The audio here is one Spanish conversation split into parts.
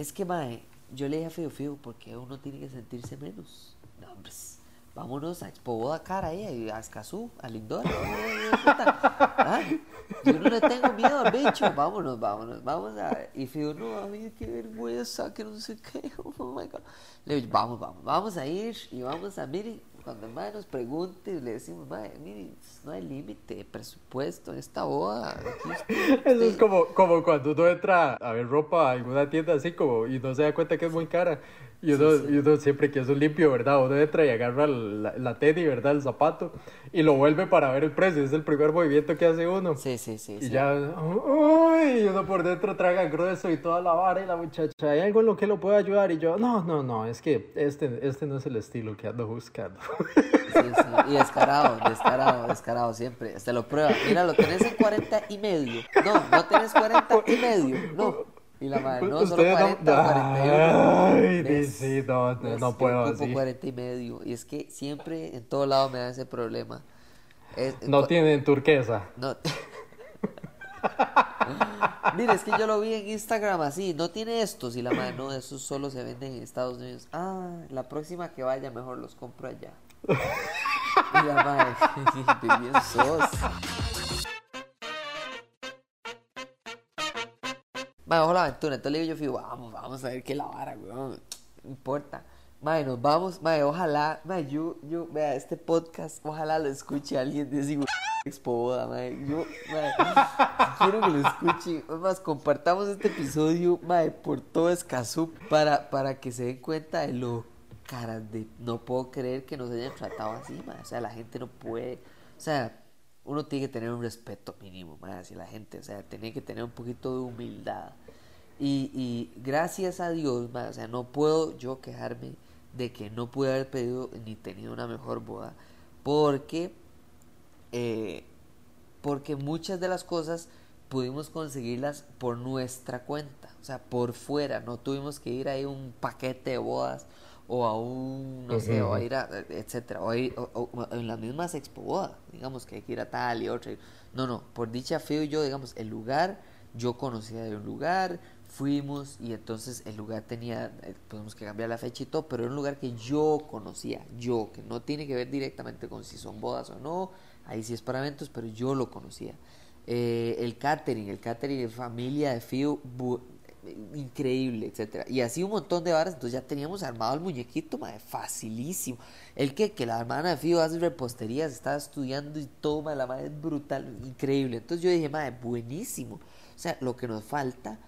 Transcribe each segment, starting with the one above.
es que, mae, yo le dije a Feo Feo, porque uno tiene que sentirse menos. No, hombre, vámonos a Expo Boda Cara ahí, a Escazú, a Lindor. Ah, yo no le tengo miedo al bicho, vámonos, vámonos, vamos a. Y Feo, no, a mí qué vergüenza, que no sé qué, oh my God. Le digo, vamos, vamos, vamos a ir y vamos a, miren, cuando el mae nos pregunte, le decimos, mae, miren, no hay límite de presupuesto en esta boda. Usted- Eso es como, como cuando uno entra a ver ropa a alguna tienda así como y no se da cuenta que es muy cara. Y uno, Sí, sí. y uno siempre que es un limpio, ¿verdad? Uno entra y agarra la, la tenis, ¿verdad? El zapato y lo vuelve para ver el precio. Es el primer movimiento que hace uno. Sí, sí, sí. Y sí. ya, uy, uno por dentro traga grueso y toda la vara y la muchacha, ¿hay algo en lo que lo pueda ayudar? Y yo, no, no, no, es que este, este no es el estilo que ando buscando. Sí, sí, y descarado, descarado, descarado siempre. Se lo prueba. Mira, lo tenés en 40 y medio. No, no tenés 40 y medio. No. Y la madre, no, solo Ustedes 40 o 41. Ay, ¿Ves? sí, no, no, ¿Ves? no Yo puedo ocupo así. 40 y medio. Y es que siempre en todo lado me da ese problema. Es- No tienen turquesa. No. Mira, es que yo lo vi en Instagram así, no tiene estos y la madre, no, esos solo se venden en Estados Unidos. Ah, la próxima que vaya mejor los compro allá. Qué bien sos. Madre, ojo la aventura, entonces le digo yo, fijo, vamos, vamos a ver qué la vara, weón, no importa. Madre, nos vamos, madre, ojalá, madre, yo, yo, vea, este podcast, ojalá lo escuche alguien de ese Expo Boda, madre, yo, madre, quiero que lo escuche, es más, compartamos este episodio, madre, por todo Escazú, para, para que se den cuenta de lo caras de, no puedo creer que nos hayan tratado así, madre, o sea, la gente no puede, o sea, uno tiene que tener un respeto mínimo más hacia la gente, o sea, tiene que tener un poquito de humildad. Y, y gracias a Dios, o sea, no puedo yo quejarme de que no pude haber pedido ni tenido una mejor boda, porque, eh, porque muchas de las cosas pudimos conseguirlas por nuestra cuenta, o sea, por fuera, no tuvimos que ir ahí un paquete de bodas o a un, no sé, o a ir a, etcétera, o, a ir- o- en las mismas expo bodas, digamos que hay que ir a tal y otra. No, no, por dicha feo yo, digamos, el lugar, yo conocía de un lugar, fuimos y entonces el lugar tenía, eh, que cambiar la fecha y todo, pero era un lugar que yo conocía, yo, que no tiene que ver directamente con si son bodas o no, ahí sí es para eventos, pero yo lo conocía. Eh, el catering, el catering de familia de bu- increíble, etcétera. Y así un montón de varas, entonces ya teníamos armado el muñequito, madre, facilísimo. El que, que la hermana de Fío hace reposterías, estaba estudiando y madre, la madre es brutal, increíble. Entonces yo dije, madre, buenísimo. O sea, lo que nos falta,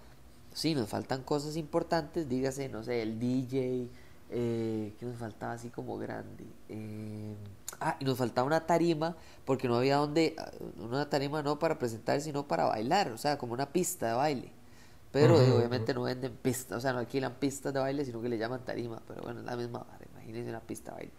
sí, nos faltan cosas importantes, dígase, no sé, el DJ, eh, ¿qué nos faltaba así como grande? Eh, ah, y nos faltaba una tarima, porque no había donde, ah, una tarima no para presentar, sino para bailar, o sea, como una pista de baile. Pero eh, obviamente no venden pistas, o sea, no alquilan pistas de baile, sino que le llaman tarima, pero bueno, es la misma vara, imagínense una pista de baile.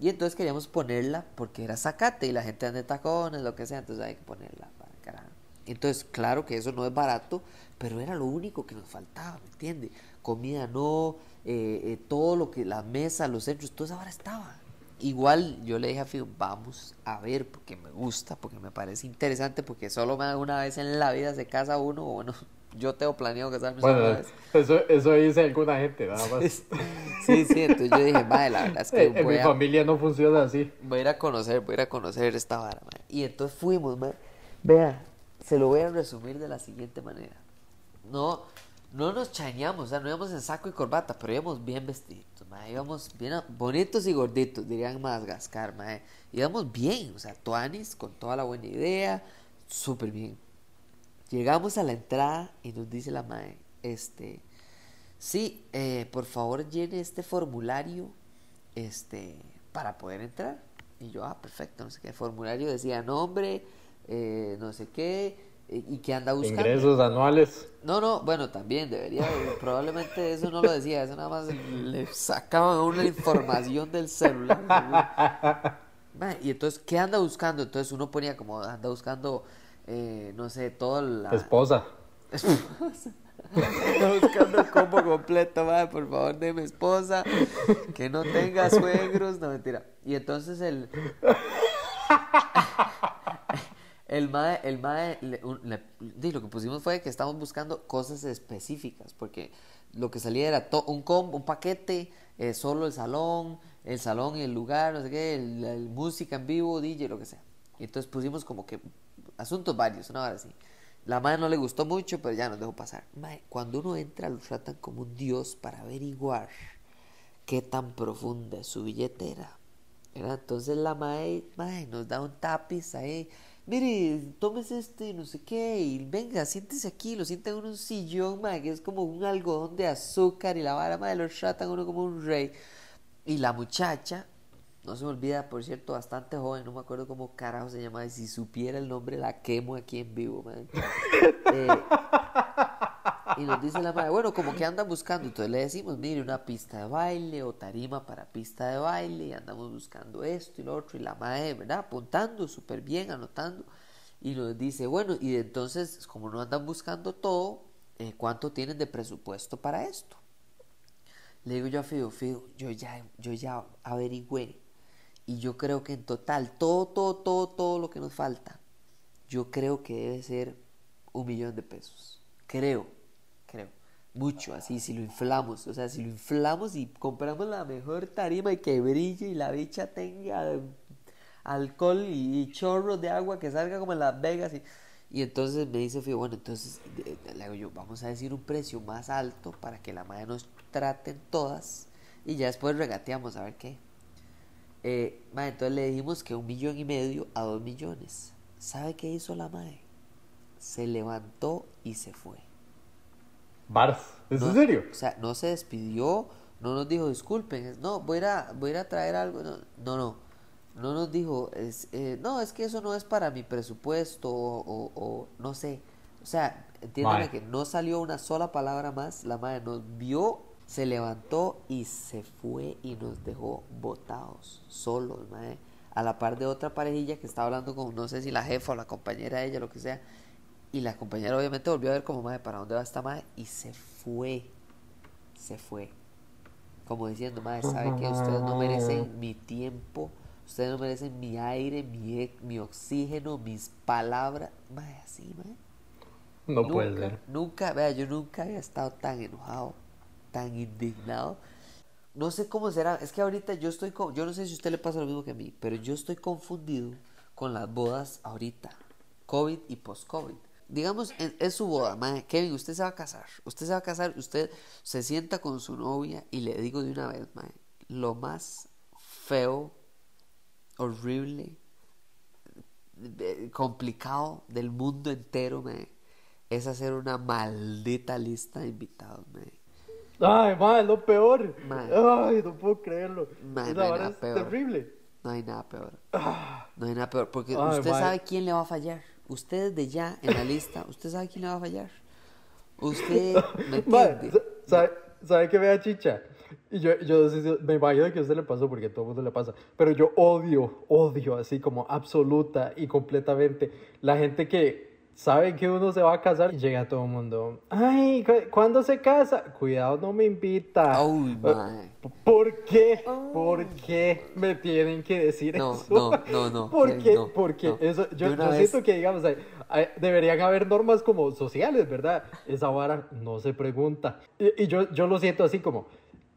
Y entonces queríamos ponerla porque era zacate y la gente anda de tacones, lo que sea, entonces hay que ponerla para carajo. Entonces, claro que eso no es barato, pero era lo único que nos faltaba, ¿me entiende? Comida no, eh, eh, todo lo que, la mesa, los centros, toda esa vara estaba. Igual yo le dije a Fío, vamos a ver, porque me gusta, porque me parece interesante, porque solo me- una vez en la vida se casa uno, o bueno, yo tengo planeado casarme Bueno, vez. eso, eso dice alguna gente, nada más. Sí, sí, entonces yo dije, madre, la verdad es que En, en voy mi a, familia no funciona así. voy a ir a conocer, voy a ir a conocer esta vara, mae. Y entonces fuimos, mae. Vea, se lo voy a resumir de la siguiente manera. No, no nos chañamos, o sea, no íbamos en saco y corbata, pero íbamos bien vestiditos, mae. Íbamos bien bonitos y gorditos, dirían Madagascar, mae. Íbamos bien, o sea, tuanis, con toda la buena idea, súper bien. Llegamos a la entrada y nos dice la mae, este, sí, eh, por favor llene este formulario, este, para poder entrar. Y yo, ah, perfecto, no sé qué, formulario decía nombre, eh, no sé qué, eh, y qué anda buscando. Ingresos anuales. No, no, bueno, también debería, de- probablemente eso no lo decía, eso nada más le sacaban a uno la información del celular. Y entonces, ¿qué anda buscando? Entonces uno ponía como, anda buscando, eh, no sé, todo la... Esposa. Anda buscando el combo completo, madre, por favor, de mi esposa, que no tenga suegros, no mentira. Y entonces el... El mae, el mae, le- le- lo que pusimos fue que estamos buscando cosas específicas, porque lo que salía era to- un combo, un paquete, eh, solo el salón, el salón y el lugar, no sé qué, el, el música en vivo, DJ, lo que sea. Y entonces pusimos como que asuntos varios, una hora así. La madre no le gustó mucho, pero ya nos dejó pasar. Mae, cuando uno entra, lo tratan como un dios para averiguar qué tan profunda es su billetera. ¿verdad? Entonces la mae, mae, nos da un tapiz ahí. Mire, tómese este, no sé qué, y venga, siéntese aquí, lo sienta en un sillón, mae, que es como un algodón de azúcar y la vara, mae, lo tratan uno como un rey. Y la muchacha, no se me olvida, por cierto, bastante joven, no me acuerdo cómo carajo se llama, y si supiera el nombre la quemo aquí en vivo. Eh, y nos dice la madre, bueno, como que andan buscando. Entonces le decimos, mire, una pista de baile o tarima para pista de baile. Y andamos buscando esto y lo otro. Y la madre, ¿verdad? Apuntando súper bien, anotando. Y nos dice, bueno, y entonces, como no andan buscando todo, eh, ¿cuánto tienen de presupuesto para esto? Le digo yo a Fido, Fido, yo ya, yo ya averigüé. Y yo creo que en total, todo, todo, todo, todo lo que nos falta, yo creo que debe ser un millón de pesos. Creo, creo. Mucho, así, si lo inflamos. O sea, si lo inflamos y compramos la mejor tarima y que brille y la bicha tenga eh, alcohol y, chorros de agua que salga como en Las Vegas. Y, y entonces me dice Fido, bueno, entonces eh, le digo yo, vamos a decir un precio más alto para que la madre nos traten todas y ya después regateamos a ver qué. Eh, entonces le dijimos que un millón y medio a dos millones. ¿Sabe qué hizo la madre? Se levantó y se fue. Bars, ¿es No- en serio? O sea, no se despidió, no nos dijo disculpen, no, voy a voy a, ir a traer algo. No, no, no, no nos dijo, es, eh, no, es que eso no es para mi presupuesto o, o- o no sé. O sea, entiéndeme Mae. que no salió una sola palabra más, la madre nos vio, se levantó y se fue y nos dejó botados, solos, madre. A la par de otra parejilla que estaba hablando con, no sé si la jefa o la compañera de ella, lo que sea. Y la compañera obviamente volvió a ver como, madre, ¿para dónde va esta madre? Y se fue. Se fue. Como diciendo, madre, ¿sabe que Ustedes no merecen mi tiempo. Ustedes no merecen mi aire, mi, e- mi oxígeno, mis palabras. Madre, así, madre. No puede nunca, ser. nunca, vea, yo nunca había estado tan enojado, tan indignado. No sé cómo será, es que ahorita yo estoy con, yo no sé si a usted le pasa lo mismo que a mí, pero yo estoy confundido con las bodas ahorita, COVID y post-COVID. Digamos, es, su boda, mae, Kevin, usted se va a casar, usted se va a casar, usted se sienta con su novia y le digo de una vez, mae, lo más feo, horrible, complicado del mundo entero, mae, es hacer una maldita lista de invitados, mae. Ay, ma, es lo peor. Mae. Ay, no puedo creerlo. Mae, Esa no hay vara nada es peor. terrible. No hay nada peor. Ah, No hay nada peor. Porque Ay, usted sabe quién le va a fallar. Usted desde ya en la lista, usted sabe quién le va a fallar. Usted me entiende. sa- ¿sabe, ¿sabe qué me da chicha? Y yo, yo me imagino que a usted le pasó porque a todo el mundo le pasa, pero yo odio, odio así como absoluta y completamente la gente que sabe que uno se va a casar y llega todo el mundo, ay, ¿cu- ¿cuándo se casa? Cuidado, no me invita. Uy, mae. ¿Por qué? ¿Por qué me tienen que decir No, eso? no, no, no, ¿Por qué? no, Porque no. eso, yo, yo vez- siento que, digamos, hay- hay- deberían haber normas como sociales, ¿verdad? Esa vara no se pregunta. Y, y yo, yo lo siento así como,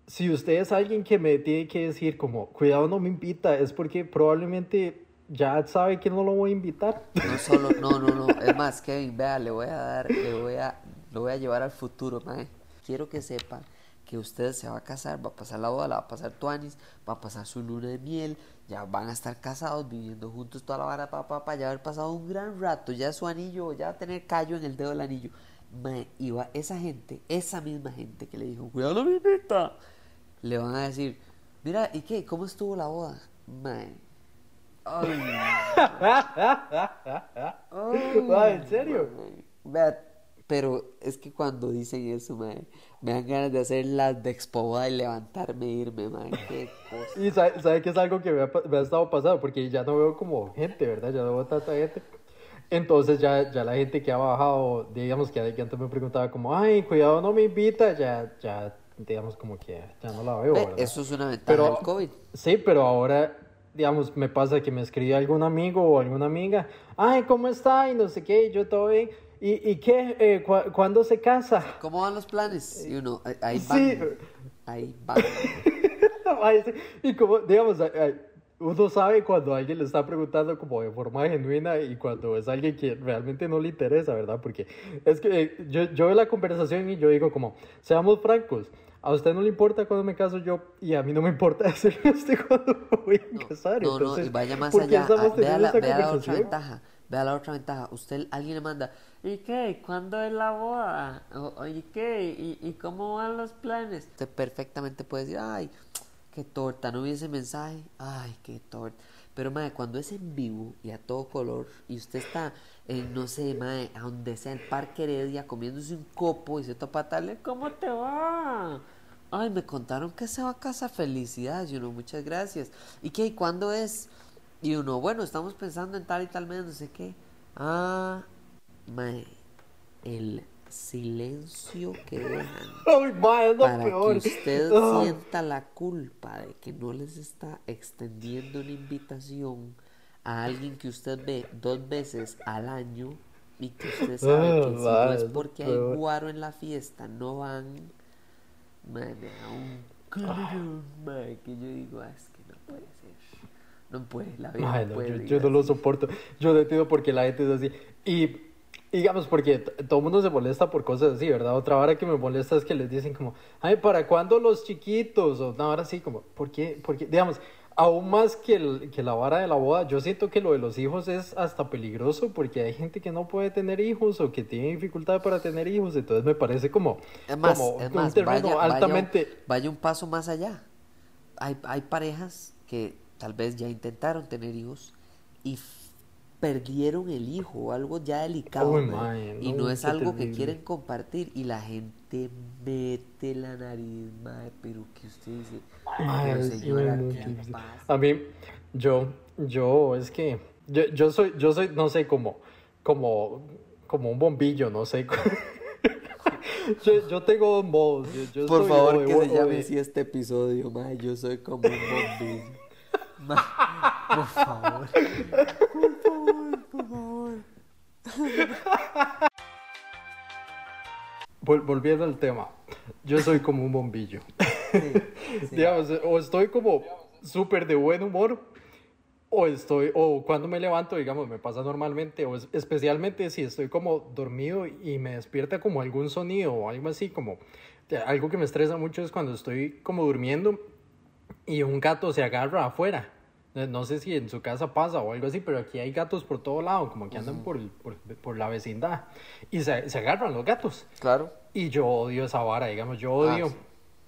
si usted es alguien que me tiene que decir como, cuidado, no me invita, es porque probablemente ya sabe que no lo voy a invitar. No solo, no, no, no. Es más, Kevin, vea, le voy a dar, le voy a, lo voy a llevar al futuro, mae. Quiero que sepa que usted se va a casar, va a pasar la boda, la va a pasar Tuanis, va a pasar su luna de miel, ya van a estar casados, viviendo juntos toda la vara, pa, pa, pa, ya haber pasado un gran rato, ya su anillo, ya va a tener callo en el dedo del anillo. Mae, y va esa gente, esa misma gente que le dijo, cuidado, invita", le van a decir, mira, ¿y qué? ¿Cómo estuvo la boda? Mae. Ay, Mae, ¿En serio? Vea, pero es que cuando dicen eso, mae, me dan ganas de hacer las de expoboda y levantarme e irme, mae. Qué cosa. Y sabe, sabe que es algo que me ha, me ha estado pasando, porque ya no veo como gente, ¿verdad? Ya no veo tanta gente. Entonces ya, ya la gente que ha bajado, digamos que, que antes me preguntaba como, ay, cuidado, no me invita, ya, ya, digamos como que ya no la veo, Ve, ¿verdad? Eso es una ventaja Pero- del COVID. Sí, pero ahora, digamos, me pasa que me escribe algún amigo o alguna amiga, ay, ¿cómo está? Y no sé qué, y yo todo bien. ¿y, y qué? Eh, cu- ¿Cuándo se casa? ¿Cómo van los planes? Y uno, ahí- ahí Sí. Ahí sí. Y como, digamos, uno sabe cuando alguien le está preguntando como de forma genuina y cuando es alguien que realmente no le interesa, ¿verdad? Porque es que eh, yo, yo veo la conversación y yo digo como, seamos francos, a usted no le importa cuando me caso yo y a mí no me importa decirle a usted cuando me voy a No, casar. no, no, Entonces, y vaya más ¿por qué allá. Ah, Vea la, esta vea la otra ventaja. Vea la otra ventaja. Usted, alguien le manda, ¿y qué? ¿Cuándo es la boda? O, ¿Y qué? ¿Y, ¿Y cómo van los planes? Usted perfectamente puede decir, ay, qué torta, no vi ese mensaje. Ay, qué torta. Pero, madre, cuando es en vivo y a todo color y usted está en, no sé, madre, a donde sea, el Parque Heredia, comiéndose un copo y se topa tal, ¿cómo te va? Ay, me contaron que se va a casa felicidades. Y uno, muchas gracias. ¿Y qué? ¿Y cuándo es? Y uno, bueno, estamos pensando en tal y tal mes, no sé qué. Ah, mae, el silencio que dejan Ay, ma, es lo para peor. que usted Ah. sienta la culpa de que no les está extendiendo una invitación a alguien que usted ve dos veces al año y que usted sabe Ah, que si no es porque hay guaro en la fiesta, no van. Me da un cabrón, mae, que yo digo, "Ah, es que no puede ser. No puede, la vida Ay, no no, puede. yo, yo no lo así". soporto. Yo no entiendo por qué la gente es así. Y digamos, porque todo el mundo se molesta por cosas así, ¿verdad? Otra vara que me molesta es que les dicen como, ay, ¿para cuándo los chiquitos? O una vara así como, ¿por qué? Porque, digamos, aún más que, el- que la vara de la boda, yo siento que lo de los hijos es hasta peligroso porque hay gente que no puede tener hijos o que tiene dificultad para tener hijos, entonces me parece como, Es más, como es un más, terreno vaya, vaya un- altamente... vaya un paso más allá. Hay, hay parejas que tal vez ya intentaron tener hijos y perdieron el hijo o algo ya delicado. Y no, no es algo que quieren compartir y la gente mete la nariz, mae, pero que usted dice, Ay, pero sí, señora, no, ¿qué pasa? A mí, yo, yo, es que, yo, yo soy, yo soy, no sé, como, como, como un bombillo, no sé. yo, yo tengo dos modos. Yo, yo Por soy favor, que se llame así este episodio, mae, yo soy como un bombillo. Por favor. Por favor, por favor. Vol- volviendo al tema, yo soy como un bombillo. Digamos, o estoy como súper de buen humor, o estoy, o cuando me levanto, digamos, me pasa normalmente, o es- especialmente si estoy como dormido y me despierta como algún sonido o algo así, como algo que me estresa mucho es cuando estoy como durmiendo y un gato se agarra afuera. Eh, No sé si en su casa pasa o algo así, pero aquí hay gatos por todo lado, como que andan por, el- por, por la vecindad y se, se agarran los gatos. Claro. Y yo odio esa vara, digamos, yo odio Ah, sí.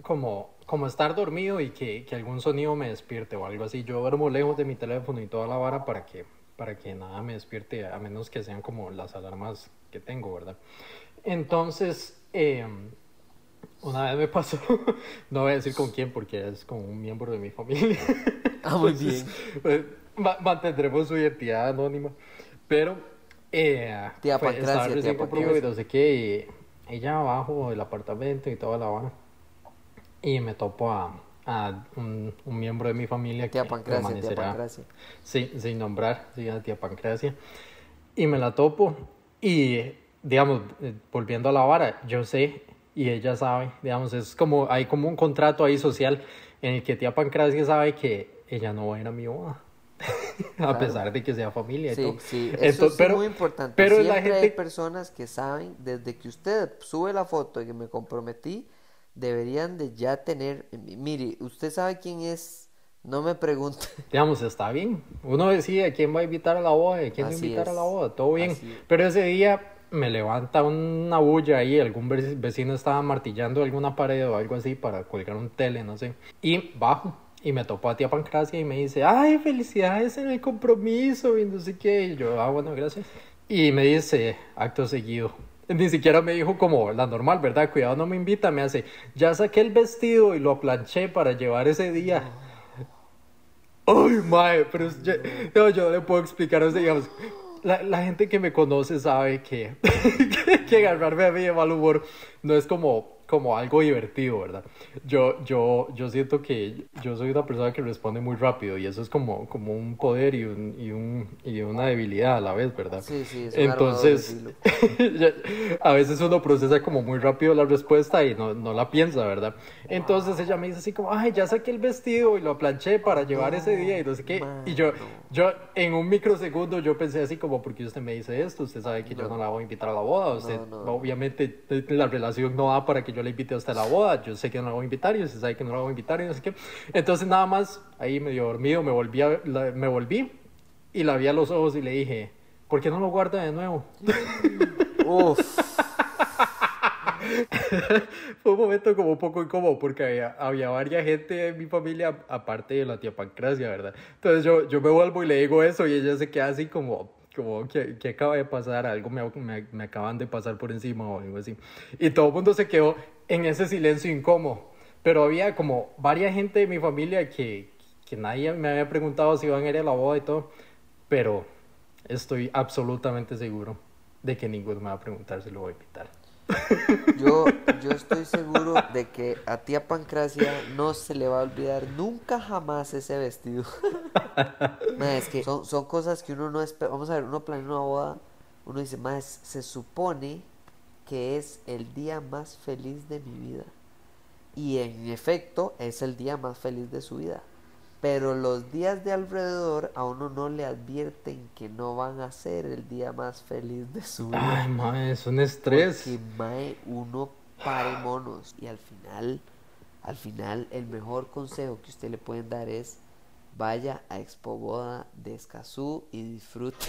como, como estar dormido y que, que algún sonido me despierte o algo así. Yo duermo lejos de mi teléfono y toda la vara para que, para que nada me despierte, a menos que sean como las alarmas que tengo, ¿verdad? Entonces, eh, una vez me pasó, no voy a decir con quién porque es como un miembro de mi familia. Ah, muy bien. pues, ma- mantendremos su identidad anónima. Pero eh, Tía fue- estaba tía recién comprimido y no sé qué. Y ella abajo del apartamento y toda la vara. Y me topo a, a un, un miembro de mi familia Tía que Pancracia, tía permanecerá Pancracia. Sí, sin nombrar, sí, a tía Pancracia. Y me la topo y, digamos, eh, volviendo a la vara, yo sé y ella sabe, digamos, es como, hay como un contrato ahí social en el que tía Pancracia sabe que ella no va a ir a mi boda. a pesar de que sea familia y Sí, todo. sí, eso Entonces, es muy importante. Pero Siempre la hay gente, personas que saben, desde que usted sube la foto de que me comprometí, deberían de ya tener, mire, usted sabe quién es, no me pregunte. digamos, está bien. Uno decide a quién va a invitar a la boda y a quién no Así invitar a es. la boda, todo bien. Pero ese día me levanta una bulla ahí, algún ve- vecino estaba martillando alguna pared o algo así para colgar un tele, no sé. Y bajo y me topo a tía Pancracia y me dice, ay, felicidades en el compromiso y no sé qué. Y yo, ah, bueno, gracias. Y me dice, acto seguido. Ni siquiera me dijo como la normal, ¿verdad? Cuidado, no me invita. Me hace, ya saqué el vestido y lo planché para llevar ese día. Ay, mae, pero yo, no, yo no le puedo explicar, o sea, digamos, la, la gente que me conoce sabe que, que, que agarrarme a mí de mal humor no es como, como algo divertido, ¿verdad? Yo, yo, yo siento que yo soy una persona que responde muy rápido y eso es como, como un poder y, un, y, un, y una debilidad a la vez, ¿verdad? Sí, sí, es Entonces, a veces uno procesa como muy rápido la respuesta y no, no la piensa, ¿verdad? Entonces ella me dice así como, ay, ya saqué el vestido y lo planché para llevar ese día y no sé qué. y yo, yo en un microsegundo yo pensé así como, ¿por qué usted me dice esto? Usted sabe que yo no la voy a invitar a la boda, usted obviamente la relación no da para que yo le invite a usted a la boda, yo sé que no la voy a invitar y usted sabe que no la voy a invitar y no sé qué. Entonces nada más ahí medio dormido me volví, me volví y la vi a los ojos y le dije, ¿por qué no lo guarda de nuevo? Uf. Fue un momento como un poco incómodo porque había, había varias gente en mi familia, aparte de la tía Pancracia, ¿verdad? Entonces yo, yo me vuelvo y le digo eso y ella se queda así como, como que, que acaba de pasar, algo me, me, me, acaban de pasar por encima o algo así. Y todo el mundo se quedó en ese silencio incómodo. Pero había como varias gente de mi familia que, que nadie me había preguntado si iban a ir a la boda y todo. Pero estoy absolutamente seguro de que ninguno me va a preguntar si lo voy a invitar. Yo, yo estoy seguro de que a tía Pancracia no se le va a olvidar nunca jamás ese vestido. es que son, son, cosas que uno no espera. Vamos a ver, uno planea una boda, uno dice, más se supone que es el día más feliz de mi vida. Y en efecto, es el día más feliz de su vida. Pero los días de alrededor a uno no le advierten que no van a ser el día más feliz de su vida. Ay, mae, es un estrés. Porque, mae, uno pare monos. Y al final, al final, el mejor consejo que usted le pueden dar es vaya a Expo Boda de Escazú y disfrute.